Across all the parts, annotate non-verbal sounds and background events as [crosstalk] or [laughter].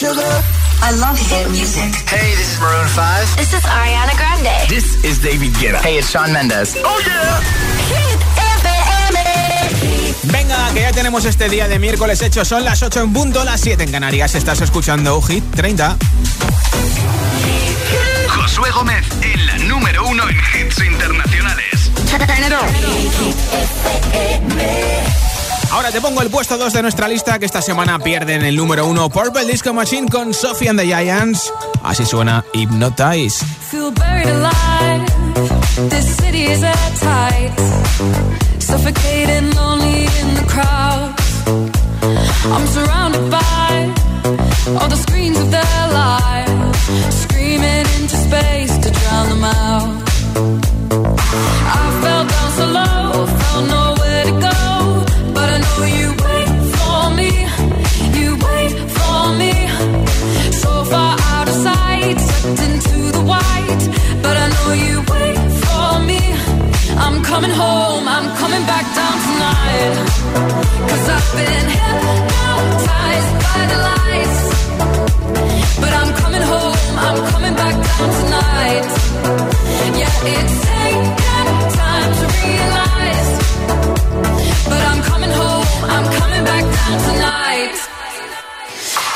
sugar. I love hit music. Hey, this is Maroon 5. This is Ariana Grande. This is David Guetta. Hey, it's Sean Mendes. Oh yeah. Hit Venga, que ya tenemos este día de miércoles hecho. Son las 8 en punto, las 7 en Canarias. Estás escuchando Hit 30. Josué Gómez en la número uno en hits internacionales. Ahora te pongo el puesto 2 de nuestra lista que esta semana pierden el número 1 Purple Disco Machine con Sophie and the Giants. Así suena Hypnotize. I'm surrounded by all the screens of their lives. Screaming into space to drown them out. For me. I'm coming home, I'm coming back down tonight. Cause I've been hypnotized by the lights. But I'm coming home, I'm coming back down tonight. Yeah, it's taken time to realize. But I'm coming home, I'm coming back down tonight.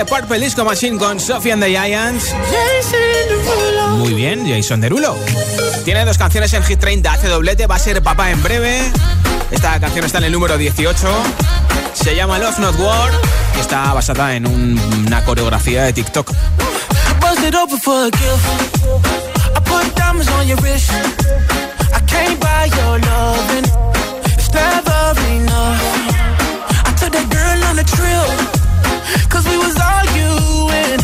de Purple Machine con Sophie and the Giants. Muy bien, Jason Derulo. Tiene dos canciones en Hit 30, hace doblete, va a ser papá en breve. Esta canción está en el número 18. Se llama Love Not War y está basada en un- una coreografía de TikTok. I Cause we was arguing.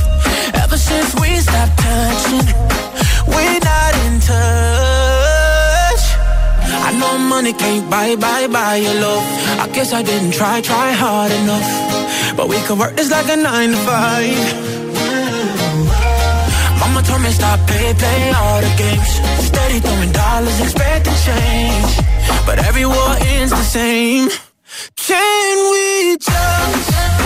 Ever since we stopped touching. We're not in touch. I know money can't buy, buy, buy your love. I guess I didn't try, try hard enough. But we could work this like a nine to five. Mama told me stop, play, play all the games. Steady throwing dollars, expecting change. But every war ends the same. Can we just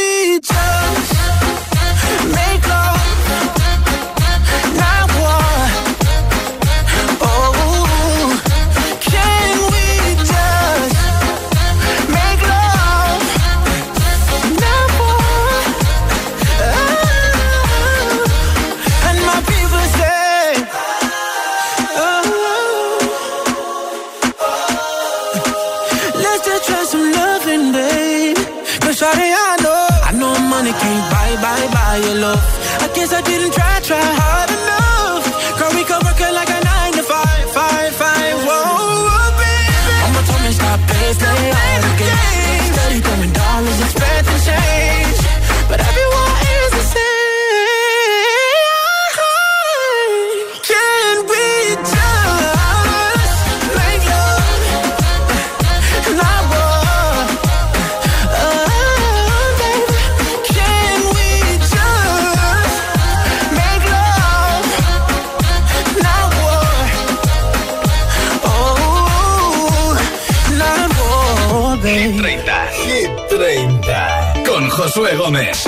Gomez.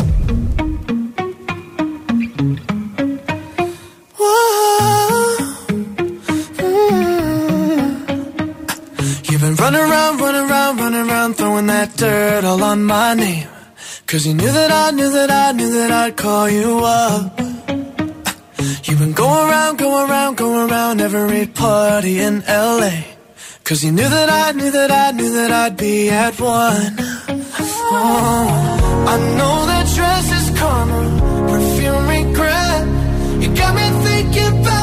Run around, run around, run around, throwing that dirt all on my name. Cause you knew that I knew that I knew that I'd call you up. You've been going around, going around, going around every party in LA. Cause you knew that I knew that I knew that I'd be at one. Oh. I know that dress is karma, perfume regret. You got me thinking about.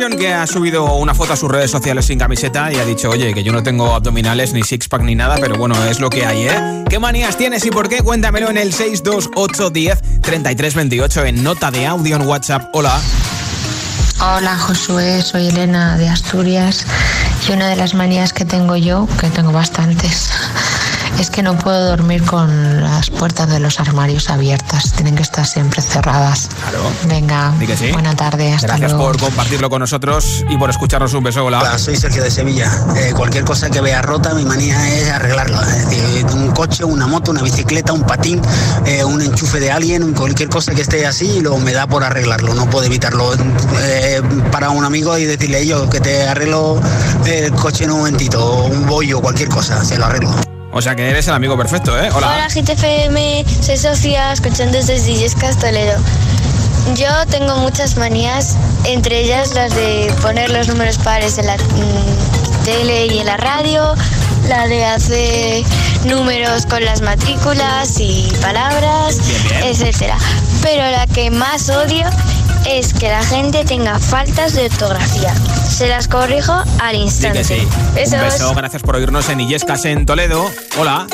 Que ha subido una foto a sus redes sociales sin camiseta y ha dicho, oye, que yo no tengo abdominales ni six-pack ni nada, pero bueno, es lo que hay, ¿eh? ¿Qué manías tienes y por qué? Cuéntamelo en el 628103328 en nota de audio en WhatsApp. Hola. Hola Josué, soy Elena de Asturias y una de las manías que tengo yo, que tengo bastantes, es que no puedo dormir con las puertas de los armarios abiertas. Tienen que estar siempre cerradas. Claro. Venga, buena tarde. Hasta Gracias por compartirlo con nosotros y por escucharnos un beso. Hola. Hola, soy Sergio de Sevilla. Eh, cualquier cosa que vea rota, mi manía es arreglarlo. Es decir, un coche, una moto, una bicicleta, un patín, eh, un enchufe de alguien, cualquier cosa que esté así, luego me da por arreglarlo. No puedo evitarlo. Eh, para un amigo y decirle yo que te arreglo el coche en un momentito, o un bollo, cualquier cosa, se lo arreglo. O sea que eres el amigo perfecto, ¿eh? Hola. Hola, GTFM, soy Sofía, escuchando desde Illescas, Toledo. Yo tengo muchas manías, entre ellas las de poner los números pares en la mm, tele y en la radio, la de hacer números con las matrículas y palabras, etcétera. Pero la que más odio es que la gente tenga faltas de ortografía. Se las corrijo al Sí instante. que sí. Besos. Un beso, gracias por oírnos en Illescas en Toledo. Hola.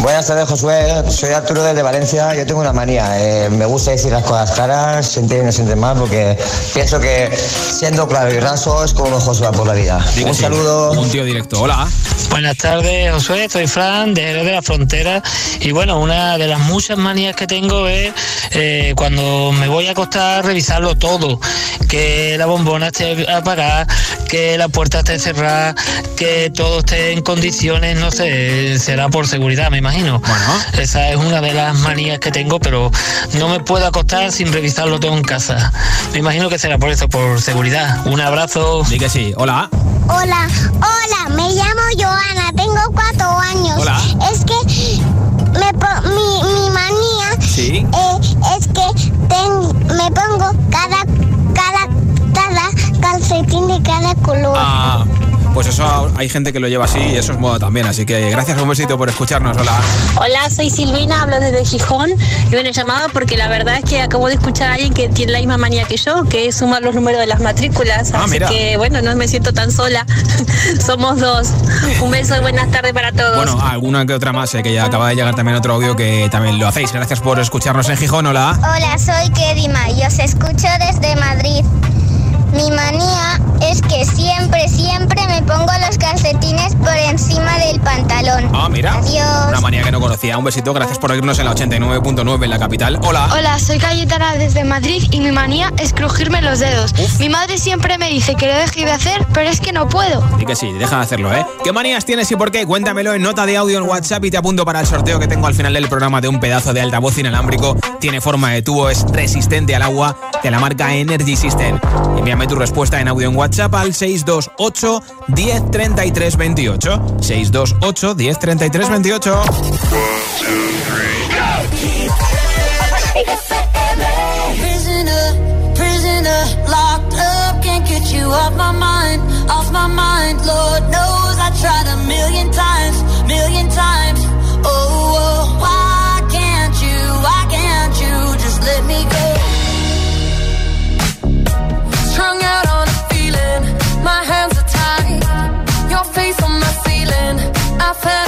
Buenas tardes, Josué. Soy Arturo desde Valencia. Yo tengo una manía. eh, me gusta decir las cosas claras, siente y no siente mal, porque pienso que siendo claro y raso es como va por la vida. Un sí. saludo. Un tío directo. Hola. Buenas tardes, Josué, soy Fran de Jerez de la Frontera y bueno, una de las muchas manías que tengo es eh, cuando me voy a acostar revisarlo todo, que la bombona esté apagada, que la puerta esté cerrada, que todo esté en condiciones, no sé, será por seguridad, me imagino. Bueno. Esa es una de las manías que tengo, pero no me puedo acostar sin revisarlo todo en casa. Me imagino que será por eso, por seguridad. Un abrazo. Di que sí. Hola. Hola, hola, me llamo Joana, tengo cuatro años. Hola. Es que me po- mi, mi manía Sí. eh, es que ten- me pongo cada, cada, cada calcetín de cada color. Ah, pues eso hay gente que lo lleva así y eso es moda también. Así que gracias, un besito por escucharnos. Hola. Hola, soy Silvina, hablo desde Gijón y bueno, he llamado porque la verdad es que acabo de escuchar a alguien que tiene la misma manía que yo, que es sumar los números de las matrículas. Ah, Así mira. que bueno, no me siento tan sola. [laughs] Somos dos. Un beso y buenas tardes para todos. Bueno, alguna que otra más, eh, que ya acaba de llegar también otro audio que también lo hacéis. Gracias por escucharnos en Gijón. Hola. Hola, soy Kedima y os escucho desde Madrid. Mi manía es que siempre, siempre me pongo los calcetines por encima del pantalón. Ah, mira. Adiós. Una manía que no conocía. Un besito. Gracias por oírnos en la 89.9 en la capital. Hola. Hola, soy Cayetana desde Madrid y mi manía es crujirme los dedos. Mi madre siempre me dice que lo deje de hacer, pero es que no puedo. Y que sí, deja de hacerlo, ¿eh? ¿Qué manías tienes y por qué? Cuéntamelo en nota de audio en WhatsApp y te apunto para el sorteo que tengo al final del programa de un pedazo de altavoz inalámbrico. Tiene forma de tubo, es resistente al agua, de la marca Energy System. Envíame tu respuesta en audio en WhatsApp al 628 1033 28. 628 1033 28. Prisoner, prisoner, locked up, can't get you off my mind, off my mind. Lord knows I tried a million times, million times. I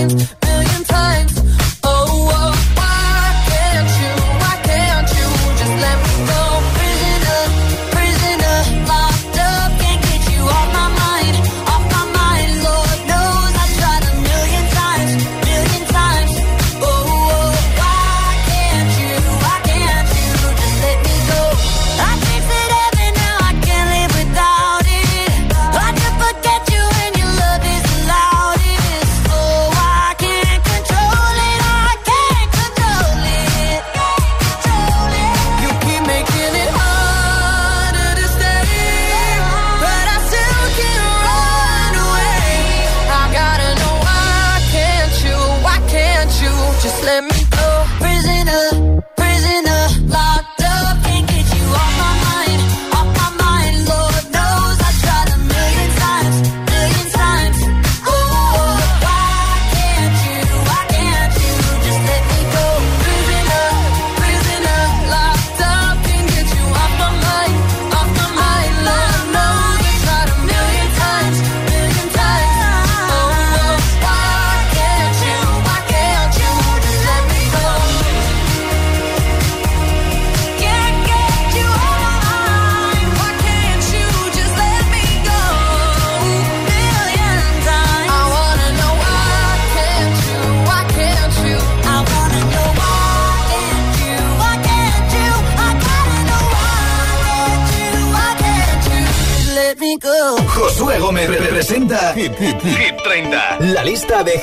times.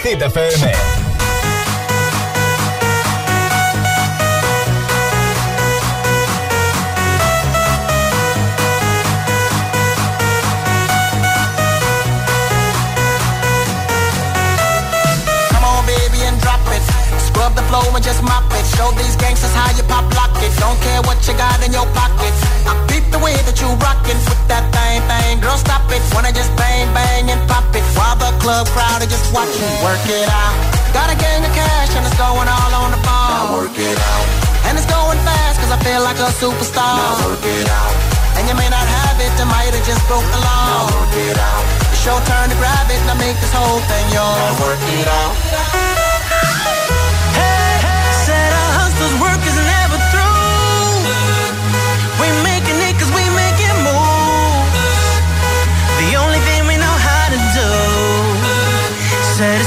Hit FM. Scrub the flow and just mop it. Show these gangsters how you pop lock it. Don't care what you got in your pocket. I beat the way that you rockin' with that thing, thing. Girl, stop. Wanna just bang, bang and pop it. While the club crowd is just watching. Work it out. Got a gang of cash and it's going all on the ball. Now work it out. And it's going fast cause I feel like a superstar. Now work it out. And you may not have it, I might have just broke the law. Now work it out. It's your turn to grab it, now make this whole thing yours. Now work it out. Said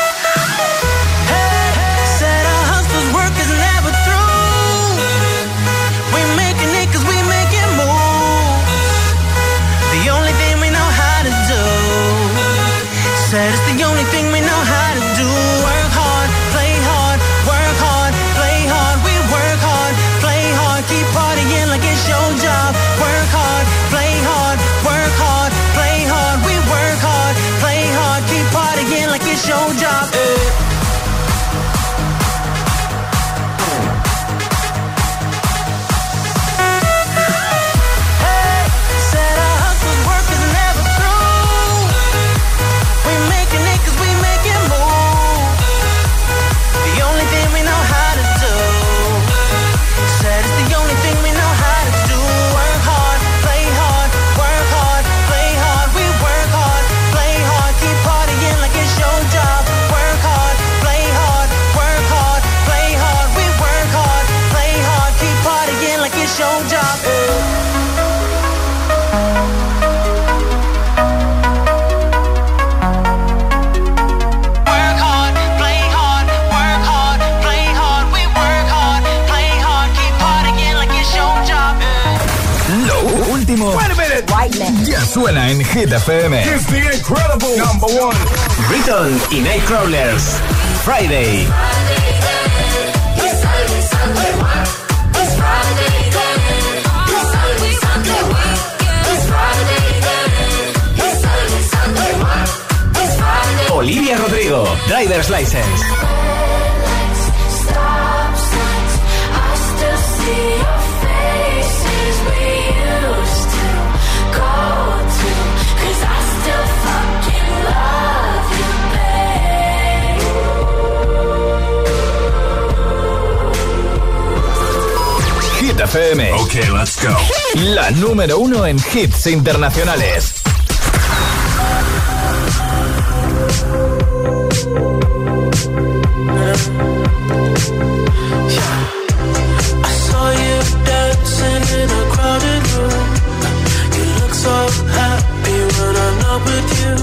Suena en Hit FM. It's the incredible number one. Riton y Nightcrawlers. Friday. Olivia Rodrigo, Driver's License. FM. Ok, let's go. La número uno en hits internacionales. I saw you dancing in a crowded room. You look so happy when I'm not with you.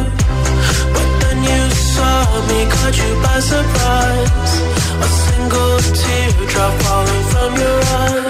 But then you saw me, caught you by surprise. A single teardrop falling from your eye.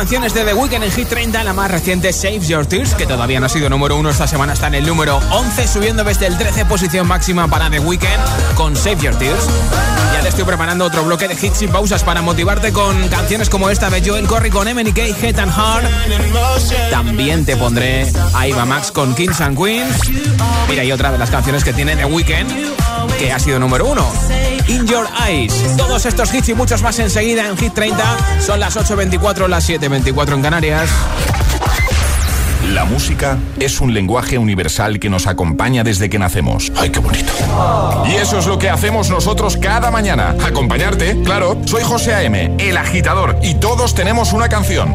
Canciones de The Weeknd en Hit 30, la más reciente Save Your Tears, que todavía no ha sido número uno esta semana, está en el número 11, subiendo desde el 13 posición máxima para The Weeknd con Save Your Tears. Ya te estoy preparando otro bloque de hits y pausas para motivarte con canciones como esta de Joel Corry con MNK, Head and Heart. También te pondré a Iva Max con Kings and Queens. Mira, y otra de las canciones que tiene The Weeknd, que ha sido número uno. In Your Eyes. Todos estos hits y muchos más enseguida en Hit 30. Son las 8.24, las 7.24 en Canarias. La música es un lenguaje universal que nos acompaña desde que nacemos. ¡Ay, qué bonito! Y eso es lo que hacemos nosotros cada mañana. Acompañarte, claro. Soy José A.M., el agitador, y todos tenemos una canción.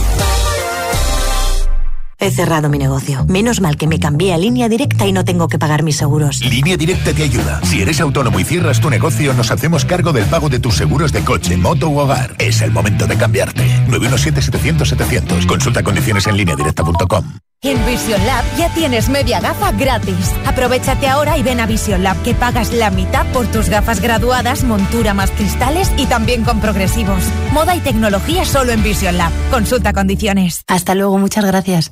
He cerrado mi negocio. Menos mal que me cambié a línea directa y no tengo que pagar mis seguros. Línea directa te ayuda. Si eres autónomo y cierras tu negocio, nos hacemos cargo del pago de tus seguros de coche, moto u hogar. Es el momento de cambiarte. 917-700-700. Consulta condiciones en línea directa.com. En Vision Lab ya tienes media gafa gratis. Aprovechate ahora y ven a Vision Lab que pagas la mitad por tus gafas graduadas, montura más cristales y también con progresivos. Moda y tecnología solo en Vision Lab. Consulta condiciones. Hasta luego, muchas gracias.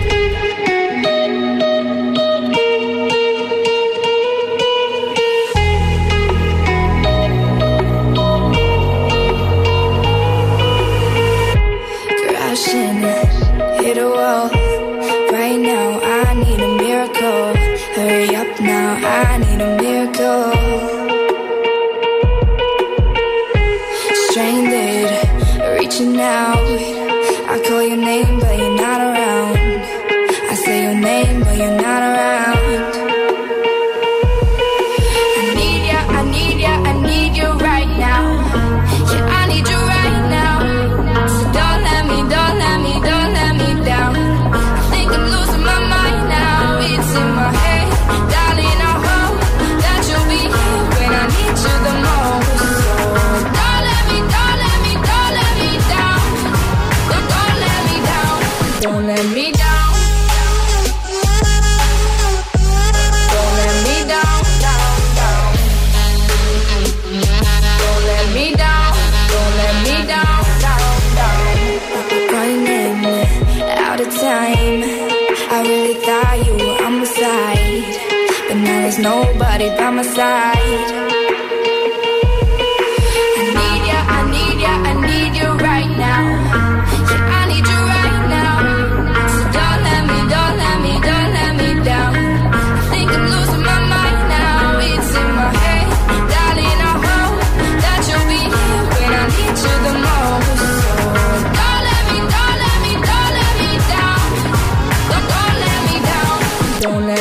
you now.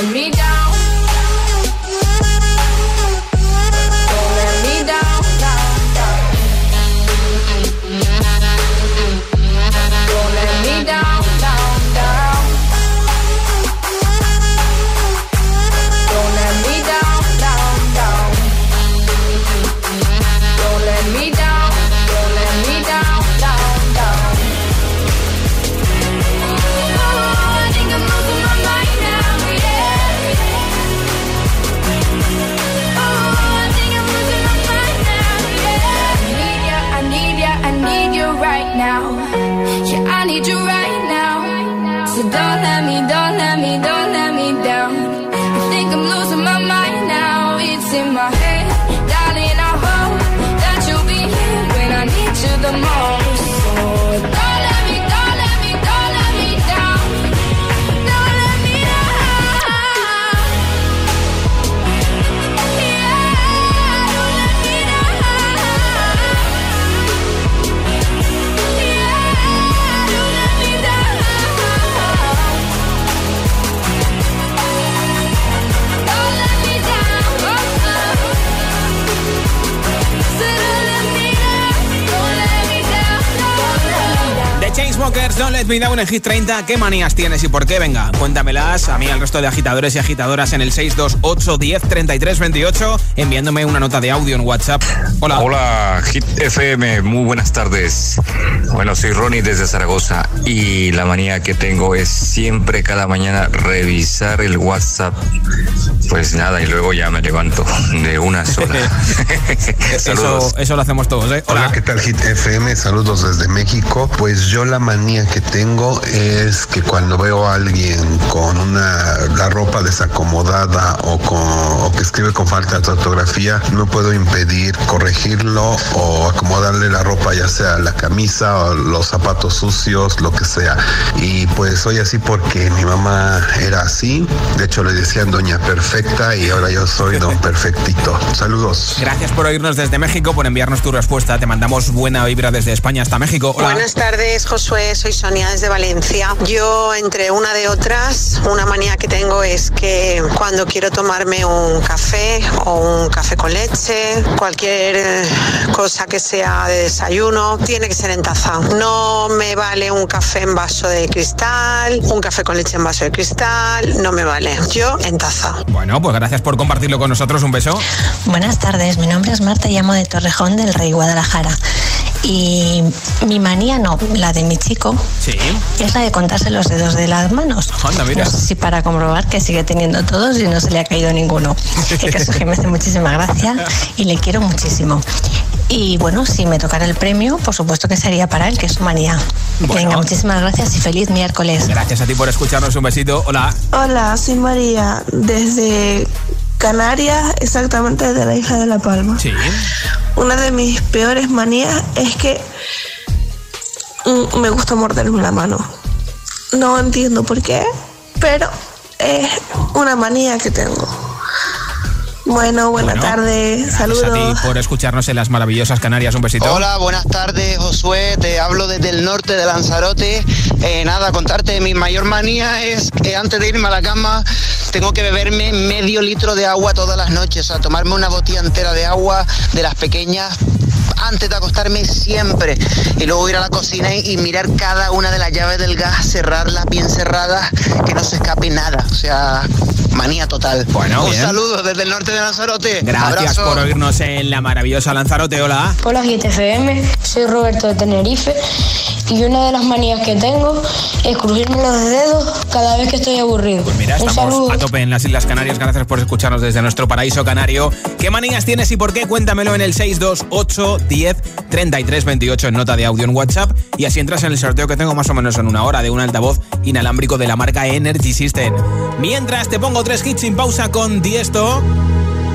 Let me down. Let Me Down en Hit 30. ¿Qué manías tienes y por qué? Venga, cuéntamelas a mí al resto de agitadores y agitadoras en el 628 10 33 28 enviándome una nota de audio en WhatsApp. Hola. Hola, Hit FM, muy buenas tardes. Bueno, soy Ronnie desde Zaragoza y la manía que tengo es siempre cada mañana revisar el WhatsApp. Pues nada, y luego ya me levanto de una sola. [laughs] Eso, eso lo hacemos todos, ¿eh? Hola, ¿qué tal Hit FM? Saludos desde México. Pues yo la manía que tengo es que cuando veo a alguien con una la ropa desacomodada o, con, o que escribe con falta de ortografía, no puedo impedir corregirlo o acomodarle la ropa, ya sea la camisa o los zapatos sucios, lo que sea. Y pues soy así porque mi mamá era así. De hecho le decían doña perfecta y ahora yo soy don perfectito. Saludos. Gracias por oírnos desde México, por enviarnos tu respuesta. Te mandamos buena vibra desde España hasta México. Hola. Buenas tardes, Josué. Soy Sonia desde Valencia. Yo, entre una de otras, una manía que tengo es que cuando quiero tomarme un café o un café con leche, cualquier eh, cosa que sea de desayuno, tiene que ser en taza. No me vale un café en vaso de cristal, un café con leche en vaso de cristal, no me vale. Yo en taza. Bueno, pues gracias por compartirlo con nosotros. Un beso. Buenas tardes, mi nombre es Marta y llamo de Torrejón del Rey Guadalajara. Y mi manía no, la de mi chico, Sí. es la de contarse los dedos de las manos. Anda, mira. No sé si para comprobar que sigue teniendo todos y no se le ha caído ninguno. El caso es que me hace muchísima gracia y le quiero muchísimo. Y bueno, si me tocara el premio, por supuesto que sería para él, que es su manía. Venga, muchísimas gracias y feliz miércoles. Gracias a ti por escucharnos. Un besito. Hola. Hola, soy María, desde Canarias, exactamente desde la isla de La Palma. Sí. Una de mis peores manías es que mm, me gusta morderme la mano. No entiendo por qué, pero es una manía que tengo. Bueno, buena tarde. Saludos. a ti por escucharnos en las maravillosas Canarias. Un besito. Hola, buenas tardes, Josué. Te hablo desde el norte de Lanzarote. Eh, nada, contarte, mi mayor manía es que antes de irme a la cama tengo que beberme medio litro de agua todas las noches. O sea, tomarme una botella entera de agua de las pequeñas antes de acostarme siempre. Y luego ir a la cocina y, mirar cada una de las llaves del gas, cerrarlas bien cerradas, que no se escape nada. O sea, manía total. Bueno, un saludo desde el norte de Lanzarote. Gracias por oírnos en la maravillosa Lanzarote. Hola. Hola, GTFM. Soy Roberto de Tenerife. Y una de las manías que tengo es crujirme los dedos cada vez que estoy aburrido. Pues mira, estamos a tope en las Islas Canarias. Gracias por escucharnos desde nuestro paraíso canario. ¿Qué manías tienes y por qué? Cuéntamelo en el 628 10 33 28 en nota de audio en WhatsApp. Y así entras en el sorteo que tengo más o menos en una hora de un altavoz inalámbrico de la marca Energy System. Mientras te pongo tres hits sin pausa con Diesto.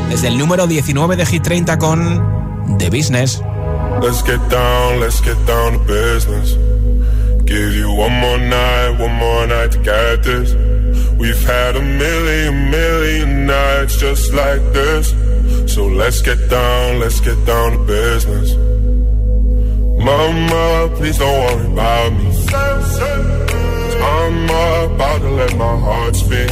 Desde el número 19 de Hit 30 con The Business. Let's get down, let's get down to business. Give you one more night, one more night to get this. We've had a million, million nights just like this. So let's get down, let's get down to business. Mama, please don't worry about me. I'm about to let my heart speak.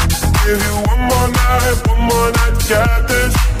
Give you one more night, one more night get this.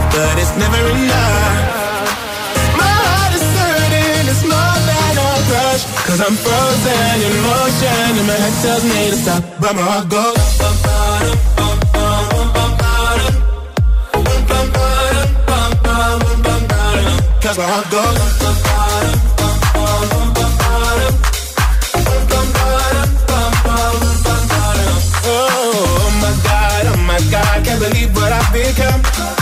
but it's never enough. My heart is hurting, it's more than a crush. Cause I'm frozen in motion, and my head tells me to stop, but my heart goes. Cause my heart goes. Oh, oh my God, oh my God, can't believe what I've become.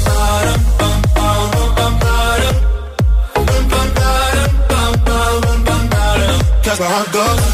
Goes. Where heart goes.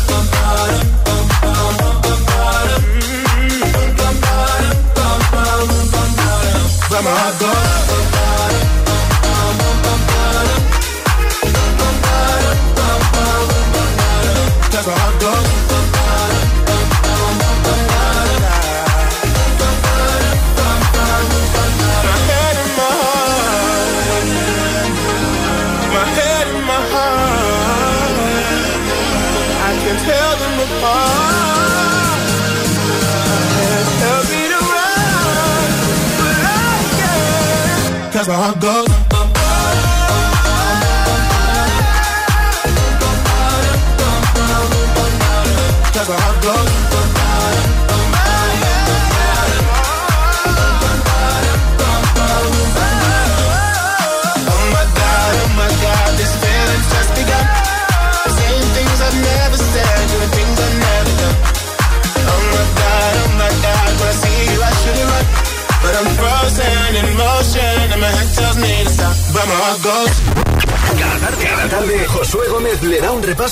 My heart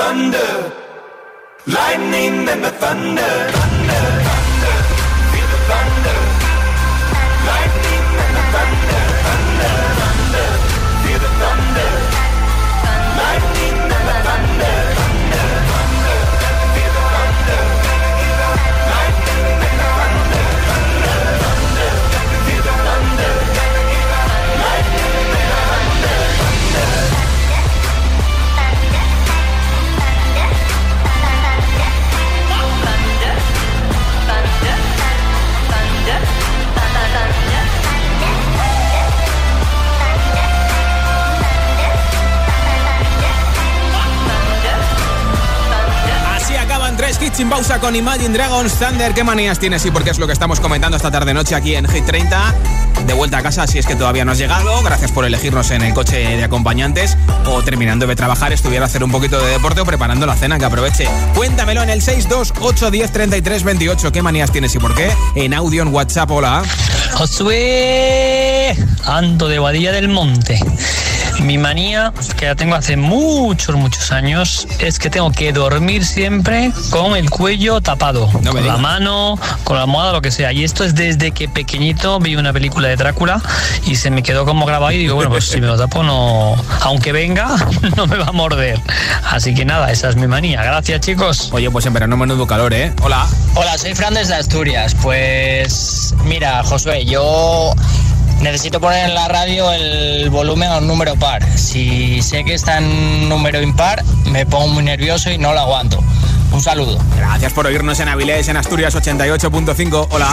Thunder. Lightning and the thunder. Sin pausa con Imagine Dragons Thunder. ¿Qué manías tienes y por qué es lo que estamos comentando esta tarde noche aquí en Hit 30? De vuelta a casa si es que todavía no has llegado. Gracias por elegirnos en el coche de acompañantes o terminando de trabajar, estuviera a hacer un poquito de deporte o preparando la cena que aproveche. Cuéntamelo en el 628103328. ¿Qué manías tienes y por qué? En audio en WhatsApp, hola. Josué, ando de Guadilla del Monte. Mi manía, que la tengo hace muchos, muchos años, es que tengo que dormir siempre con el cuello tapado. con la mano, con la almohada, lo que sea. Y esto es desde que pequeñito vi una película de Drácula y se me quedó como grabado y digo, bueno, pues si me lo tapo no... Aunque venga, [laughs] no me va a morder. Así que nada, esa es mi manía. Gracias, chicos. Oye, pues en verano menudo calor, ¿eh? Hola. Hola, soy Fran desde Asturias. Pues mira, Josué, yo necesito poner en la radio el volumen a un número par. Si sé que está en número impar, me pongo muy nervioso y no lo aguanto. Un saludo. Gracias por oírnos en Avilés, en Asturias 88.5. Hola.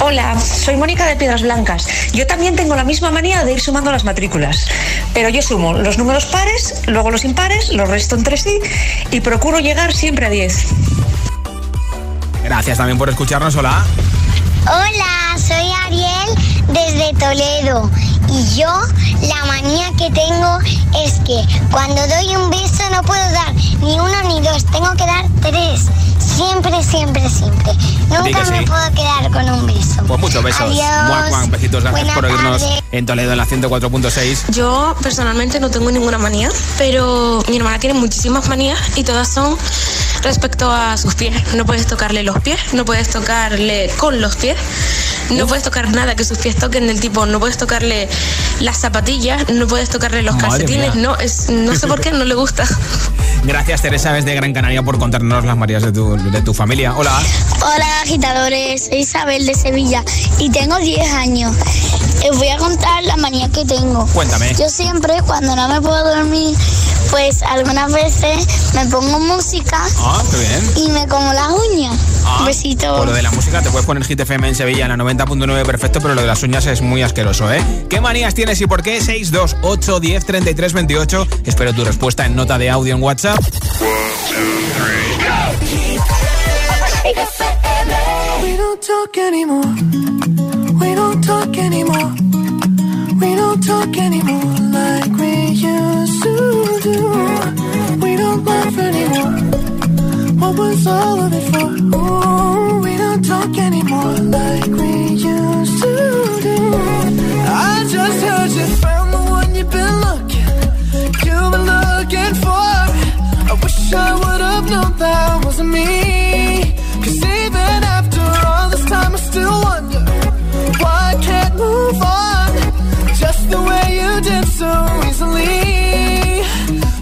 Hola, soy Mónica de Piedras Blancas. Yo también tengo la misma manía de ir sumando las matrículas. Pero yo sumo los números pares, luego los impares, los resto entre sí y procuro llegar siempre a 10. Gracias también por escucharnos. Hola. Hola, soy Ariel desde Toledo y yo la manía que tengo es que cuando doy un beso no puedo dar ni uno ni dos, tengo que dar tres. Siempre, siempre, siempre. Nunca me puedo quedar con un beso. Pues muchos besos. Adiós. Besitos, gracias por oírnos tarde. en Toledo en la 104.6. Yo personalmente no tengo ninguna manía, pero mi hermana tiene muchísimas manías y todas son respecto a sus pies. No puedes tocarle los pies, no puedes tocarle con los pies, no puedes tocar nada que sus pies toquen del tipo, no puedes tocarle las zapatillas, no puedes tocarle los Madre calcetines, mía. no, es, no sé por qué no le gusta. Gracias, Teresa, desde Gran Canaria, por contarnos las marías de tu, de tu familia. Hola. Hola agitadores, soy Isabel de Sevilla y tengo 10 años. Les voy a contar la manía que tengo. Cuéntame. Yo siempre cuando no me puedo dormir, pues algunas veces me pongo música Ah, qué bien. y me como las uñas. Ah, Un besito. Por lo de la música te puedes poner Hit FM en Sevilla en la 90.9 perfecto, pero lo de las uñas es muy asqueroso, ¿eh? ¿Qué manías tienes y por qué? 628 10 33 28. Espero tu respuesta en nota de audio en WhatsApp. We don't talk anymore. We don't talk anymore. We don't talk anymore like we used to do. We don't laugh anymore. What was all of it for? Ooh, we don't talk anymore like we used to do. I just heard you found the one you've been looking. You've been looking for. I wish I would have known that wasn't me. Cause even after all this time, I still wonder why I can't move on. Just the way you did so.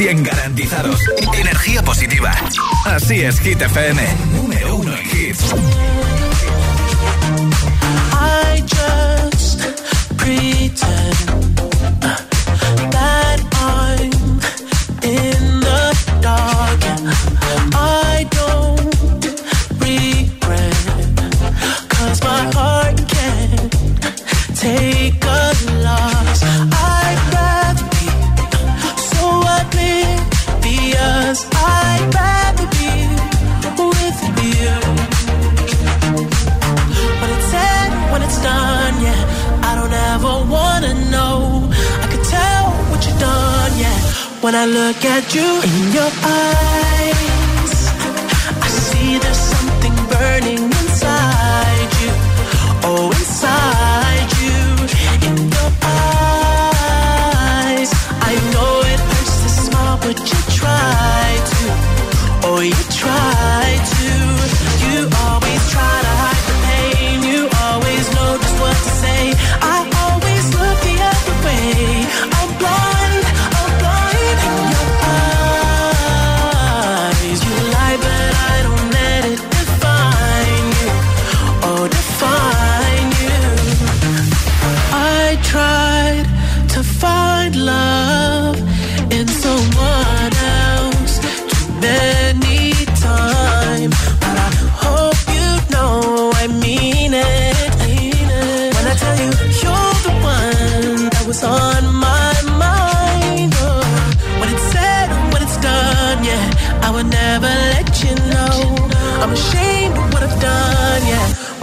100 garantizados. Energía positiva. Así es, Hit FM. at you in your eyes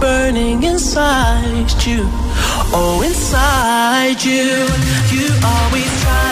burning inside you. Oh, inside you. You always try.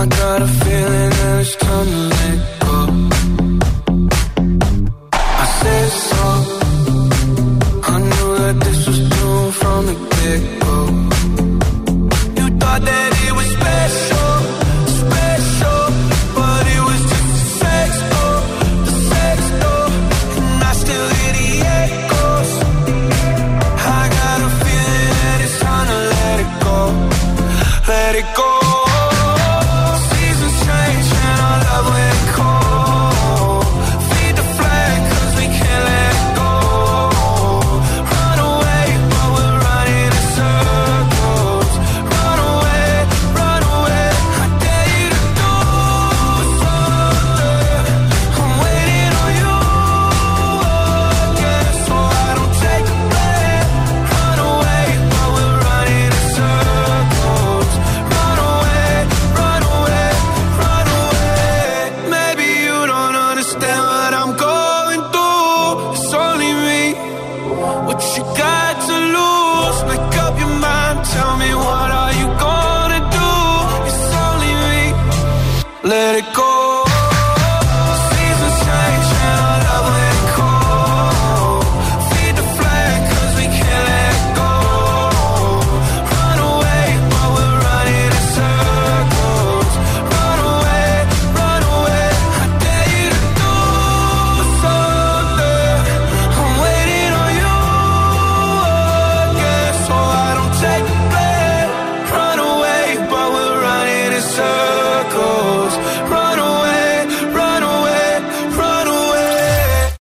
I got a feeling that it's coming.